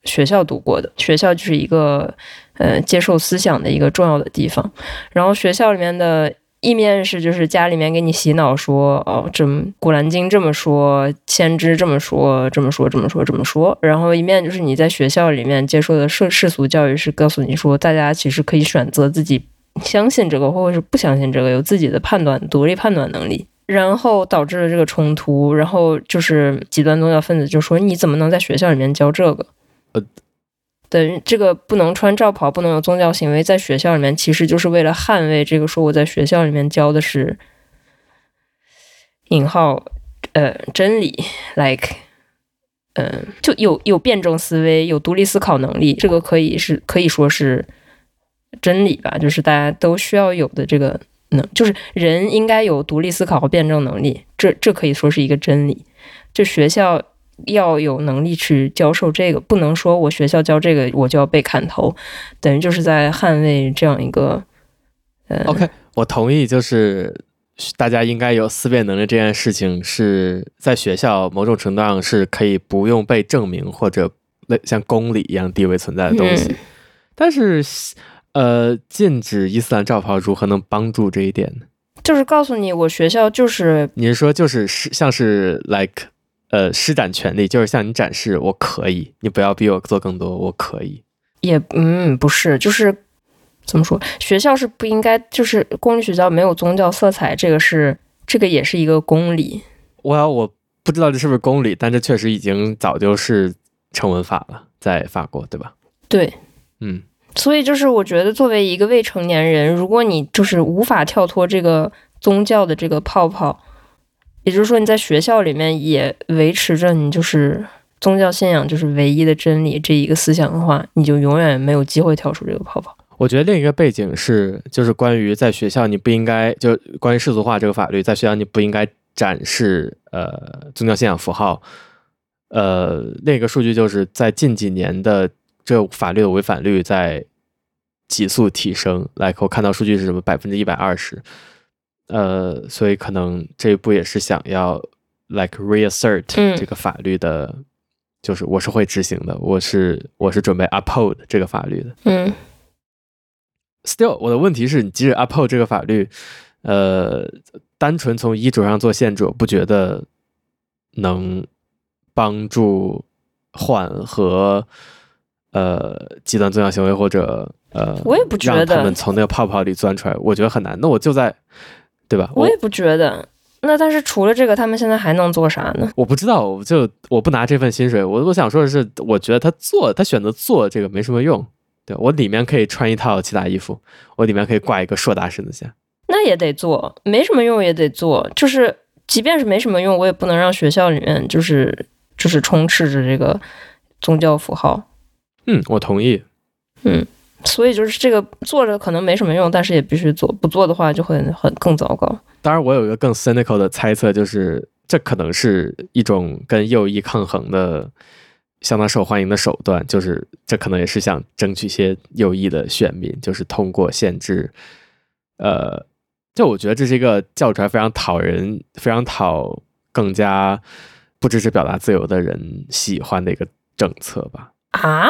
学校度过的，学校就是一个呃接受思想的一个重要的地方，然后学校里面的。一面是就是家里面给你洗脑说哦，这古兰经这么说，先知这么说，这么说，这么说，这么说。然后一面就是你在学校里面接受的世世俗教育是告诉你说，大家其实可以选择自己相信这个，或者是不相信这个，有自己的判断、独立判断能力。然后导致了这个冲突。然后就是极端宗教分子就说，你怎么能在学校里面教这个？呃。等于，这个不能穿罩袍，不能有宗教行为，在学校里面，其实就是为了捍卫这个。说我在学校里面教的是引号呃真理，like 嗯、就有有辩证思维，有独立思考能力，这个可以是可以说是真理吧，就是大家都需要有的这个能，就是人应该有独立思考和辩证能力，这这可以说是一个真理。这学校。要有能力去教授这个，不能说我学校教这个我就要被砍头，等于就是在捍卫这样一个。呃，OK，我同意，就是大家应该有思辨能力这件事情是在学校某种程度上是可以不用被证明或者类像公理一样地位存在的东西。嗯、但是呃，禁止伊斯兰教袍如何能帮助这一点呢？就是告诉你，我学校就是，你是说就是是像是 like 呃施展权力，就是向你展示我可以，你不要逼我做更多，我可以。也嗯不是，就是怎么说，学校是不应该，就是公立学校没有宗教色彩，这个是这个也是一个公理。我要我不知道这是不是公理，但这确实已经早就是成文法了，在法国，对吧？对，嗯。所以就是我觉得，作为一个未成年人，如果你就是无法跳脱这个宗教的这个泡泡，也就是说你在学校里面也维持着你就是宗教信仰就是唯一的真理这一个思想的话，你就永远没有机会跳出这个泡泡。我觉得另一个背景是，就是关于在学校你不应该就关于世俗化这个法律，在学校你不应该展示呃宗教信仰符号。呃，另一个数据就是在近几年的。这法律的违反率在急速提升，like 我看到数据是什么百分之一百二十，呃，所以可能这一步也是想要 like reassert 这个法律的，嗯、就是我是会执行的，我是我是准备 uphold 这个法律的。嗯，still 我的问题是你即使 uphold 这个法律，呃，单纯从衣着上做限制，我不觉得能帮助缓和。呃，极端宗教行为或者呃，我也不觉得让他们从那个泡泡里钻出来，我觉得很难。那我就在，对吧？我也不觉得。那但是除了这个，他们现在还能做啥呢？我不知道，我就我不拿这份薪水。我我想说的是，我觉得他做，他选择做这个没什么用。对，我里面可以穿一套其他衣服，我里面可以挂一个硕大身子线。那也得做，没什么用也得做。就是即便是没什么用，我也不能让学校里面就是就是充斥着这个宗教符号。嗯，我同意。嗯，所以就是这个做着可能没什么用，但是也必须做，不做的话就会很更糟糕。当然，我有一个更 cynical 的猜测，就是这可能是一种跟右翼抗衡的相当受欢迎的手段，就是这可能也是想争取一些右翼的选民，就是通过限制。呃，就我觉得这是一个叫出来非常讨人、非常讨更加不支持表达自由的人喜欢的一个政策吧？啊？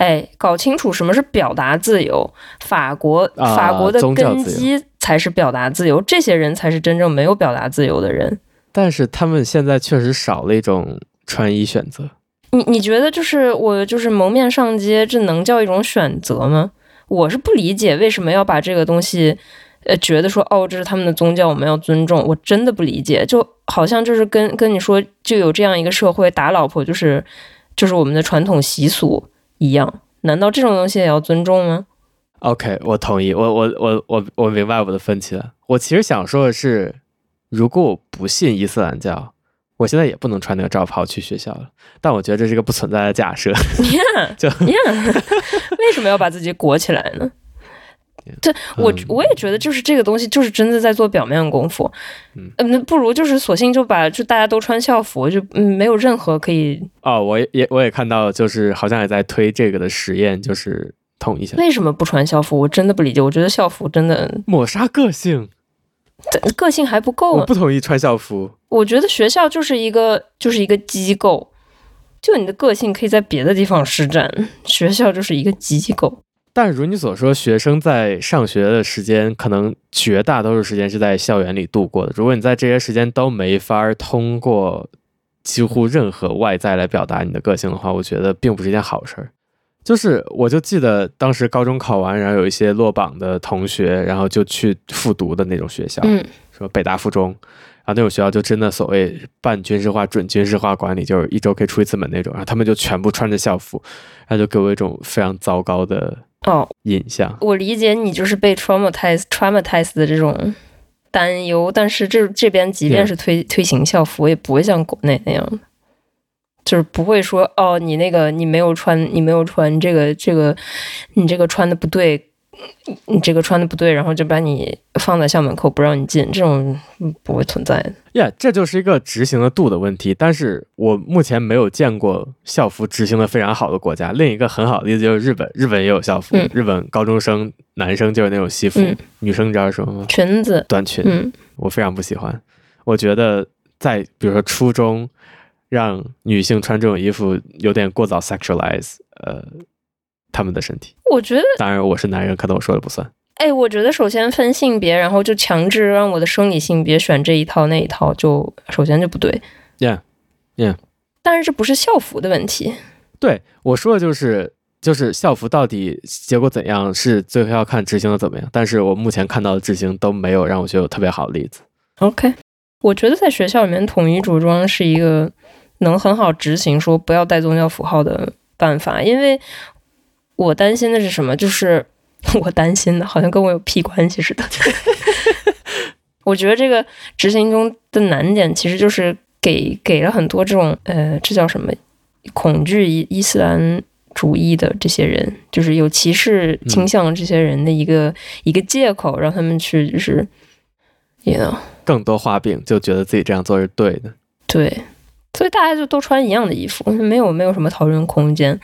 哎，搞清楚什么是表达自由。法国，法国的根基才是表达自由，啊，这些人才是真正没有表达自由的人。但是他们现在确实少了一种穿衣选择。你你觉得就是我就是蒙面上街，这能叫一种选择吗？我是不理解为什么要把这个东西，呃，觉得说哦，这是他们的宗教，我们要尊重。我真的不理解，就好像就是跟跟你说，就有这样一个社会，打老婆就是就是我们的传统习俗。一样，难道这种东西也要尊重吗？OK，我同意，我我我我我明白我的分歧了。我其实想说的是，如果我不信伊斯兰教，我现在也不能穿那个罩袍去学校了。但我觉得这是一个不存在的假设。Yeah, 就 yeah. 为什么要把自己裹起来呢？对，我我也觉得，就是这个东西，就是真的在做表面功夫。嗯，那不如就是索性就把就大家都穿校服，就嗯没有任何可以。哦，我也我也看到，就是好像也在推这个的实验，就是统一下。为什么不穿校服？我真的不理解。我觉得校服真的抹杀个性，个性还不够。我不同意穿校服。我觉得学校就是一个就是一个机构，就你的个性可以在别的地方施展，学校就是一个机构。但如你所说，学生在上学的时间，可能绝大多数时间是在校园里度过的。如果你在这些时间都没法通过几乎任何外在来表达你的个性的话，我觉得并不是一件好事儿。就是，我就记得当时高中考完，然后有一些落榜的同学，然后就去复读的那种学校，嗯，说北大附中，然后那种学校就真的所谓半军事化、准军事化管理，就是一周可以出一次门那种，然后他们就全部穿着校服，然后就给我一种非常糟糕的。哦，印象。我理解你就是被 traumatized traumatized 的这种担忧，但是这这边即便是推、推行校服，也不会像国内那样，就是不会说哦，你那个你没有穿，你没有穿这个这个，你这个穿的不对。你这个穿的不对，然后就把你放在校门口不让你进，这种不会存在的。呀、yeah，这就是一个执行的度的问题。但是我目前没有见过校服执行的非常好的国家。另一个很好的例子就是日本，日本也有校服。嗯、日本高中生男生就是那种西服，嗯、女生你知道是什么吗？裙子，短裙、嗯。我非常不喜欢。我觉得在比如说初中让女性穿这种衣服有点过早 sexualize，呃。他们的身体。我觉得，当然我是男人，可能我说的不算。哎，我觉得首先分性别，然后就强制让我的生理性别选这一套那一套，就首先就不对。Yeah，Yeah。但是这不是校服的问题。对，我说的就是，就是校服到底结果怎样，是最后要看执行的怎么样。但是我目前看到的执行都没有让我觉得有特别好的例子。OK，我觉得在学校里面统一着装是一个能很好执行说不要带宗教符号的办法，因为我担心的是什么？就是。我担心的，好像跟我有屁关系似的。我觉得这个执行中的难点，其实就是给给了很多这种呃，这叫什么？恐惧伊伊斯兰主义的这些人，就是有歧视倾向的这些人的一个、嗯、一个借口，让他们去就是，you know，更多画饼，就觉得自己这样做是对的。对，所以大家就都穿一样的衣服，没有没有什么讨论空间。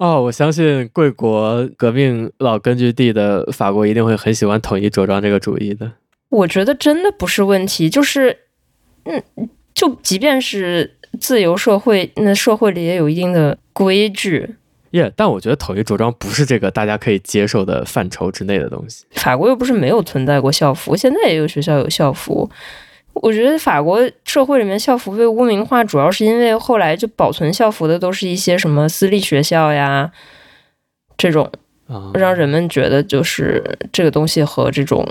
哦，我相信贵国革命老根据地的法国一定会很喜欢统一着装这个主义的。我觉得真的不是问题，就是，嗯，就即便是自由社会，那社会里也有一定的规矩。耶，yeah, 但我觉得统一着装不是这个大家可以接受的范畴之内的东西。法国又不是没有存在过校服，现在也有学校有校服。我觉得法国社会里面校服被污名化，主要是因为后来就保存校服的都是一些什么私立学校呀，这种让人们觉得就是这个东西和这种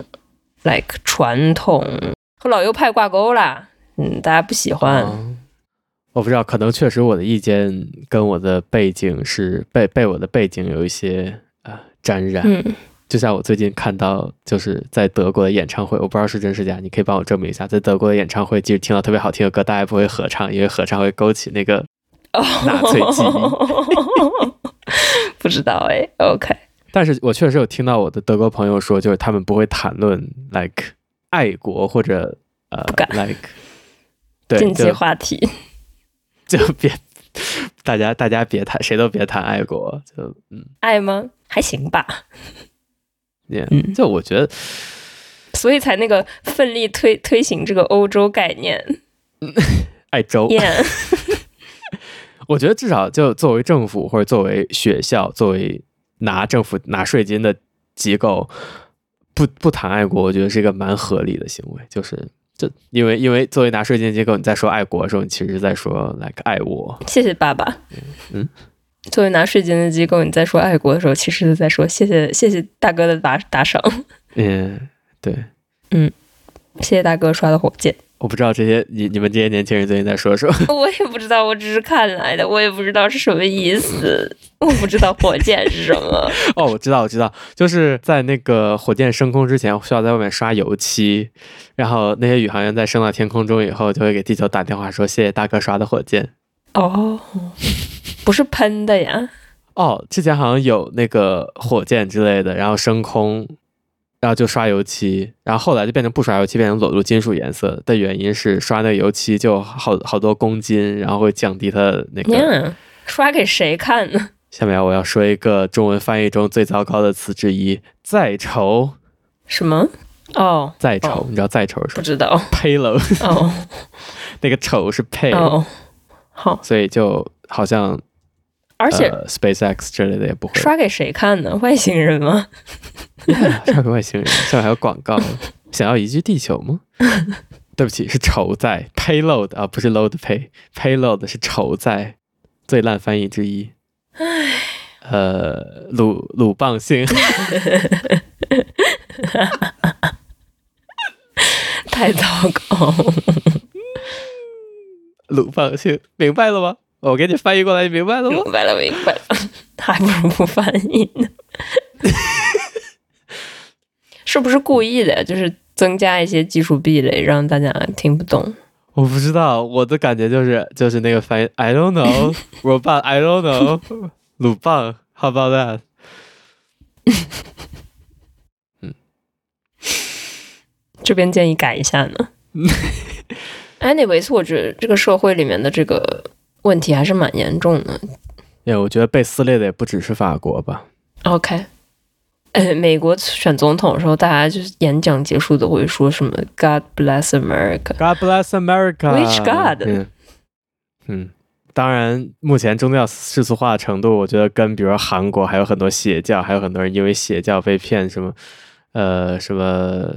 like 传统和老右派挂钩啦，嗯，大家不喜欢。我不知道，可能确实我的意见跟我的背景是被被我的背景有一些呃沾染。嗯就像我最近看到，就是在德国的演唱会，我不知道是真是假，你可以帮我证明一下。在德国的演唱会，即使听到特别好听的歌，大家不会合唱，因为合唱会勾起那个纳粹记忆。不知道哎，OK。但是我确实有听到我的德国朋友说，就是他们不会谈论 like 爱国或者呃不敢 like 对禁忌话题，就别大家大家别谈，谁都别谈爱国，就嗯，爱吗？还行吧。嗯，就我觉得，所以才那个奋力推推行这个欧洲概念，爱洲。Yeah. 我觉得至少就作为政府或者作为学校，作为拿政府拿税金的机构，不不谈爱国，我觉得是一个蛮合理的行为。就是就因为因为作为拿税金机构，你在说爱国的时候，你其实是在说 like 爱我。谢谢爸爸。嗯。嗯作为拿税金的机构，你在说爱国的时候，其实是在说谢谢谢谢大哥的打打赏。嗯，对，嗯，谢谢大哥刷的火箭。我不知道这些你你们这些年轻人最近在说什么。我也不知道，我只是看来的，我也不知道是什么意思。我不知道火箭是什么。哦，我知道，我知道，就是在那个火箭升空之前，需要在外面刷油漆，然后那些宇航员在升到天空中以后，就会给地球打电话说谢谢大哥刷的火箭。哦。不是喷的呀！哦，之前好像有那个火箭之类的，然后升空，然后就刷油漆，然后后来就变成不刷油漆，变成裸露金属颜色的原因是刷那个油漆就好好多公斤，然后会降低它的那个。嗯，刷给谁看呢？下面我要说一个中文翻译中最糟糕的词之一：载筹。什么？哦，载筹，你知道载筹是什么？不知道。Payload。哦，那个筹是 pay。哦，好，所以就好像。而且、uh, SpaceX 之类的也不会刷给谁看呢？外星人吗 刷给外星人，下面还有广告。想要移居地球吗？对不起，是筹载 payload 啊，不是 load pay，payload 是筹载，最烂翻译之一。唉，呃，鲁鲁棒星，太糟糕。鲁棒性，明白了吗？我给你翻译过来，你明白了吗？明白了，明白了，还不如不翻译呢。是不是故意的？就是增加一些技术壁垒，让大家听不懂。我不知道，我的感觉就是就是那个翻译，I don't know，我棒，I don't know，鲁棒，How about that？嗯，这边建议改一下呢。Anyways，我觉得这个社会里面的这个。问题还是蛮严重的。哎，我觉得被撕裂的也不只是法国吧。OK，呃，美国选总统的时候，大家就是演讲结束都会说什么 “God bless America”。God bless America。Which God？嗯，嗯当然，目前宗教世俗化的程度，我觉得跟比如说韩国还有很多邪教，还有很多人因为邪教被骗，什么呃什么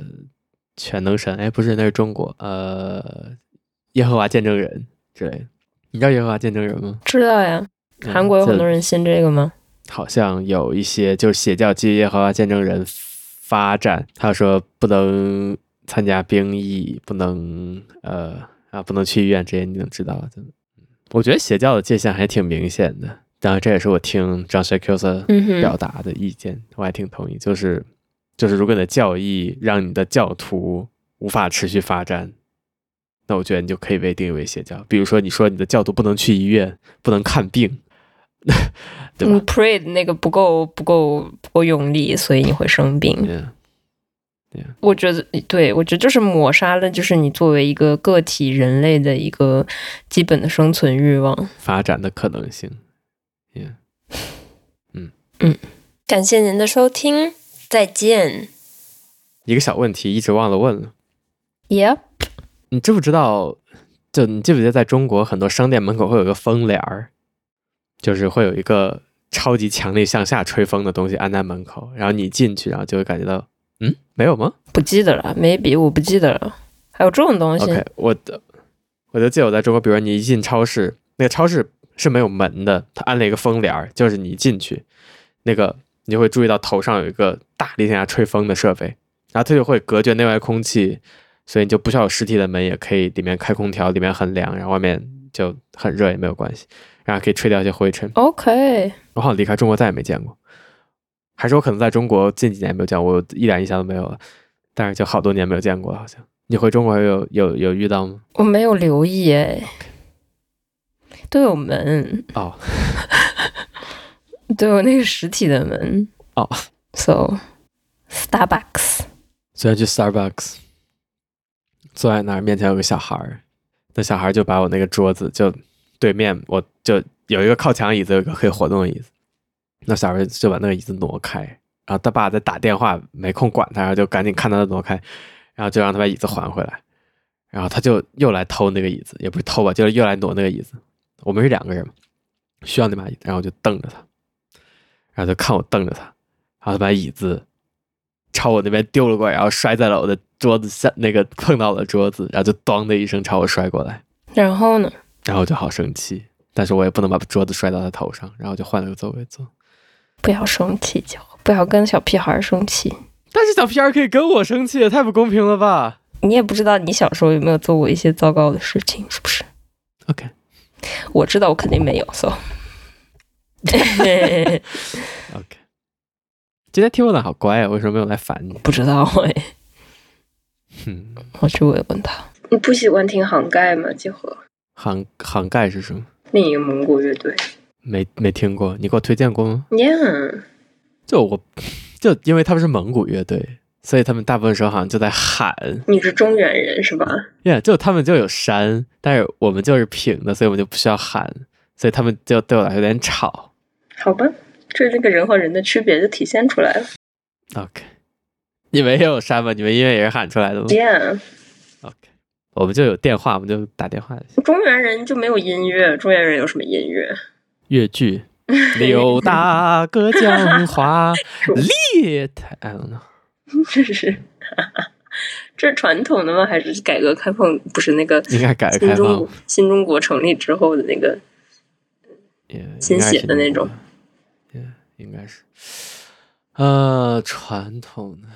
全能神，哎，不是，那是中国，呃，耶和华见证人之类的。你知道耶和华见证人吗？知道呀。韩国有很多人信这个吗？嗯、好像有一些，就是邪教基于耶和华见证人发展，他说不能参加兵役，不能呃啊，不能去医院，这些你能知道的。我觉得邪教的界限还挺明显的，当然这也是我听 John Siracusa 表达的意见，嗯、我还挺同意。就是就是，如果你的教义让你的教徒无法持续发展，那我觉得你就可以被定义为邪教。比如说，你说你的教徒不能去医院，不能看病，对吧？你 pray 的那个不够不够不够用力，所以你会生病。Yeah. Yeah. 我觉得，对，我觉得就是抹杀了，就是你作为一个个体人类的一个基本的生存欲望、发展的可能性。Yeah. 嗯嗯，感谢您的收听，再见。一个小问题，一直忘了问了。Yep。你知不知道？就你记不记得，在中国很多商店门口会有个风帘儿，就是会有一个超级强力向下吹风的东西安在门口，然后你进去，然后就会感觉到。嗯，没有吗？不记得了，maybe 我不记得了。还有这种东西？OK，我的，我就记得我在中国，比如说你一进超市，那个超市是没有门的，它安了一个风帘，就是你进去，那个你就会注意到头上有一个大力向下吹风的设备，然后它就会隔绝内外空气，所以你就不需要有实体的门，也可以里面开空调，里面很凉，然后外面就很热也没有关系，然后可以吹掉一些灰尘。OK，我好像离开中国再也没见过。还是我可能在中国近几年没有见过，我一点印象都没有了。但是就好多年没有见过了，好像你回中国有有有遇到吗？我没有留意哎，Okay. 都有门哦，都有那个实体的门哦。Oh. So Starbucks，虽然去 Starbucks，坐在那儿，面前有个小孩儿，那小孩就把我那个桌子就对面，我就有一个靠墙椅子，有个可以活动的椅子。那小孩就把那个椅子挪开，然后他爸在打电话，没空管他，然后就赶紧看到他挪开，然后就让他把椅子还回来，然后他就又来偷那个椅子，也不是偷吧，就是又来挪那个椅子。我们是两个人嘛，需要那把椅子，然后就瞪着他，然后就看我瞪着他，然后他把椅子朝我那边丢了过来，然后摔在了我的桌子下，那个碰到了桌子，然后就咣的一声朝我摔过来。然后呢？然后我就好生气，但是我也不能把桌子摔到他头上，然后就换了个座位坐。不要生气就不要跟小屁孩生气。但是小屁孩可以跟我生气，也太不公平了吧？你也不知道你小时候有没有做过一些糟糕的事情，是不是？OK，我知道我肯定没有。So，OK，今天听我的好乖啊，为什么没有来烦你？不知道哎。嗯，我去问问他。你不喜欢听杭盖吗？结合杭杭盖是什么？另一个蒙古乐队。没没听过，你给我推荐过吗？Yeah，就我，就因为他们是蒙古乐队，所以他们大部分时候好像就在喊。你是中原人是吧？Yeah，就他们就有山，但是我们就是平的，所以我们就不需要喊，所以他们就对我来说有点吵。好吧，这那个人和人的区别就体现出来了。OK，你们也有山吗？你们音乐也是喊出来的吗？Yeah。OK，我们就有电话，我们就打电话。中原人就没有音乐，中原人有什么音乐？越剧，刘大哥讲话，厉害了。这是，这是传统的吗？还是改革开放？不是那个，应该改革开放。新中国成立之后的那个，新写的那种。应该是，呃，传统的。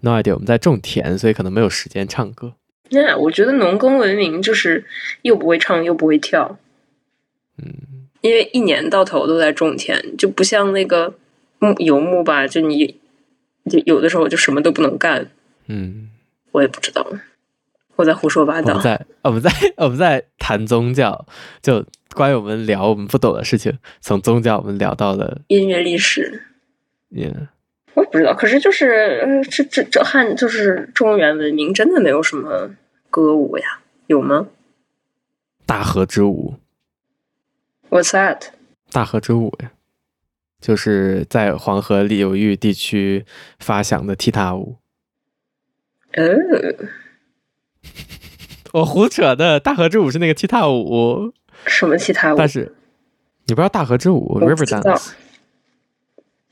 No idea，我们在种田，所以可能没有时间唱歌。那我觉得农耕文明就是又不会唱又不会跳。嗯。因为一年到头都在种田，就不像那个牧游牧吧，就你就有的时候就什么都不能干。嗯，我也不知道，我在胡说八道。我们在我们在我们在谈宗教，就关于我们聊我们不懂的事情，从宗教我们聊到了音乐历史。Yeah，我也不知道，可是就是呃，这这这汉就是中原文明真的没有什么歌舞呀？有吗？大河之舞。What's that？大河之舞呀，就是在黄河流域地区发祥的踢踏舞。呃，oh. 我胡扯的，大河之舞是那个踢踏舞。什么其他舞？但是你不知道大河之舞 （River Dance）？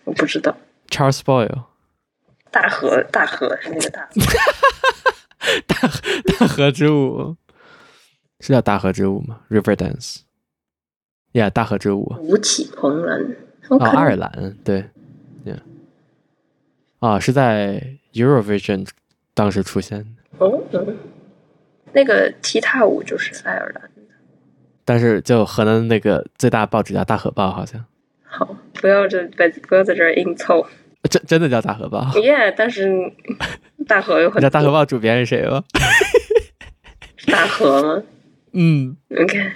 我不知道。Charles Boyle。大河，大河是那个大河。大河大河之舞是叫大河之舞吗？River Dance。呀，大河之舞。舞起红蓝。哦，爱尔兰对。Yeah. 啊，是在 Eurovision 当时出现的。哦，嗯。那个踢踏舞就是爱尔兰的。但是就河南那个最大报纸叫《大河报》，好像。好，不要这在不要在这儿硬凑。真真的叫《大河报》？Yeah，但是大河有很。你知道《大河报》主编是谁吗？大河吗？嗯。OK。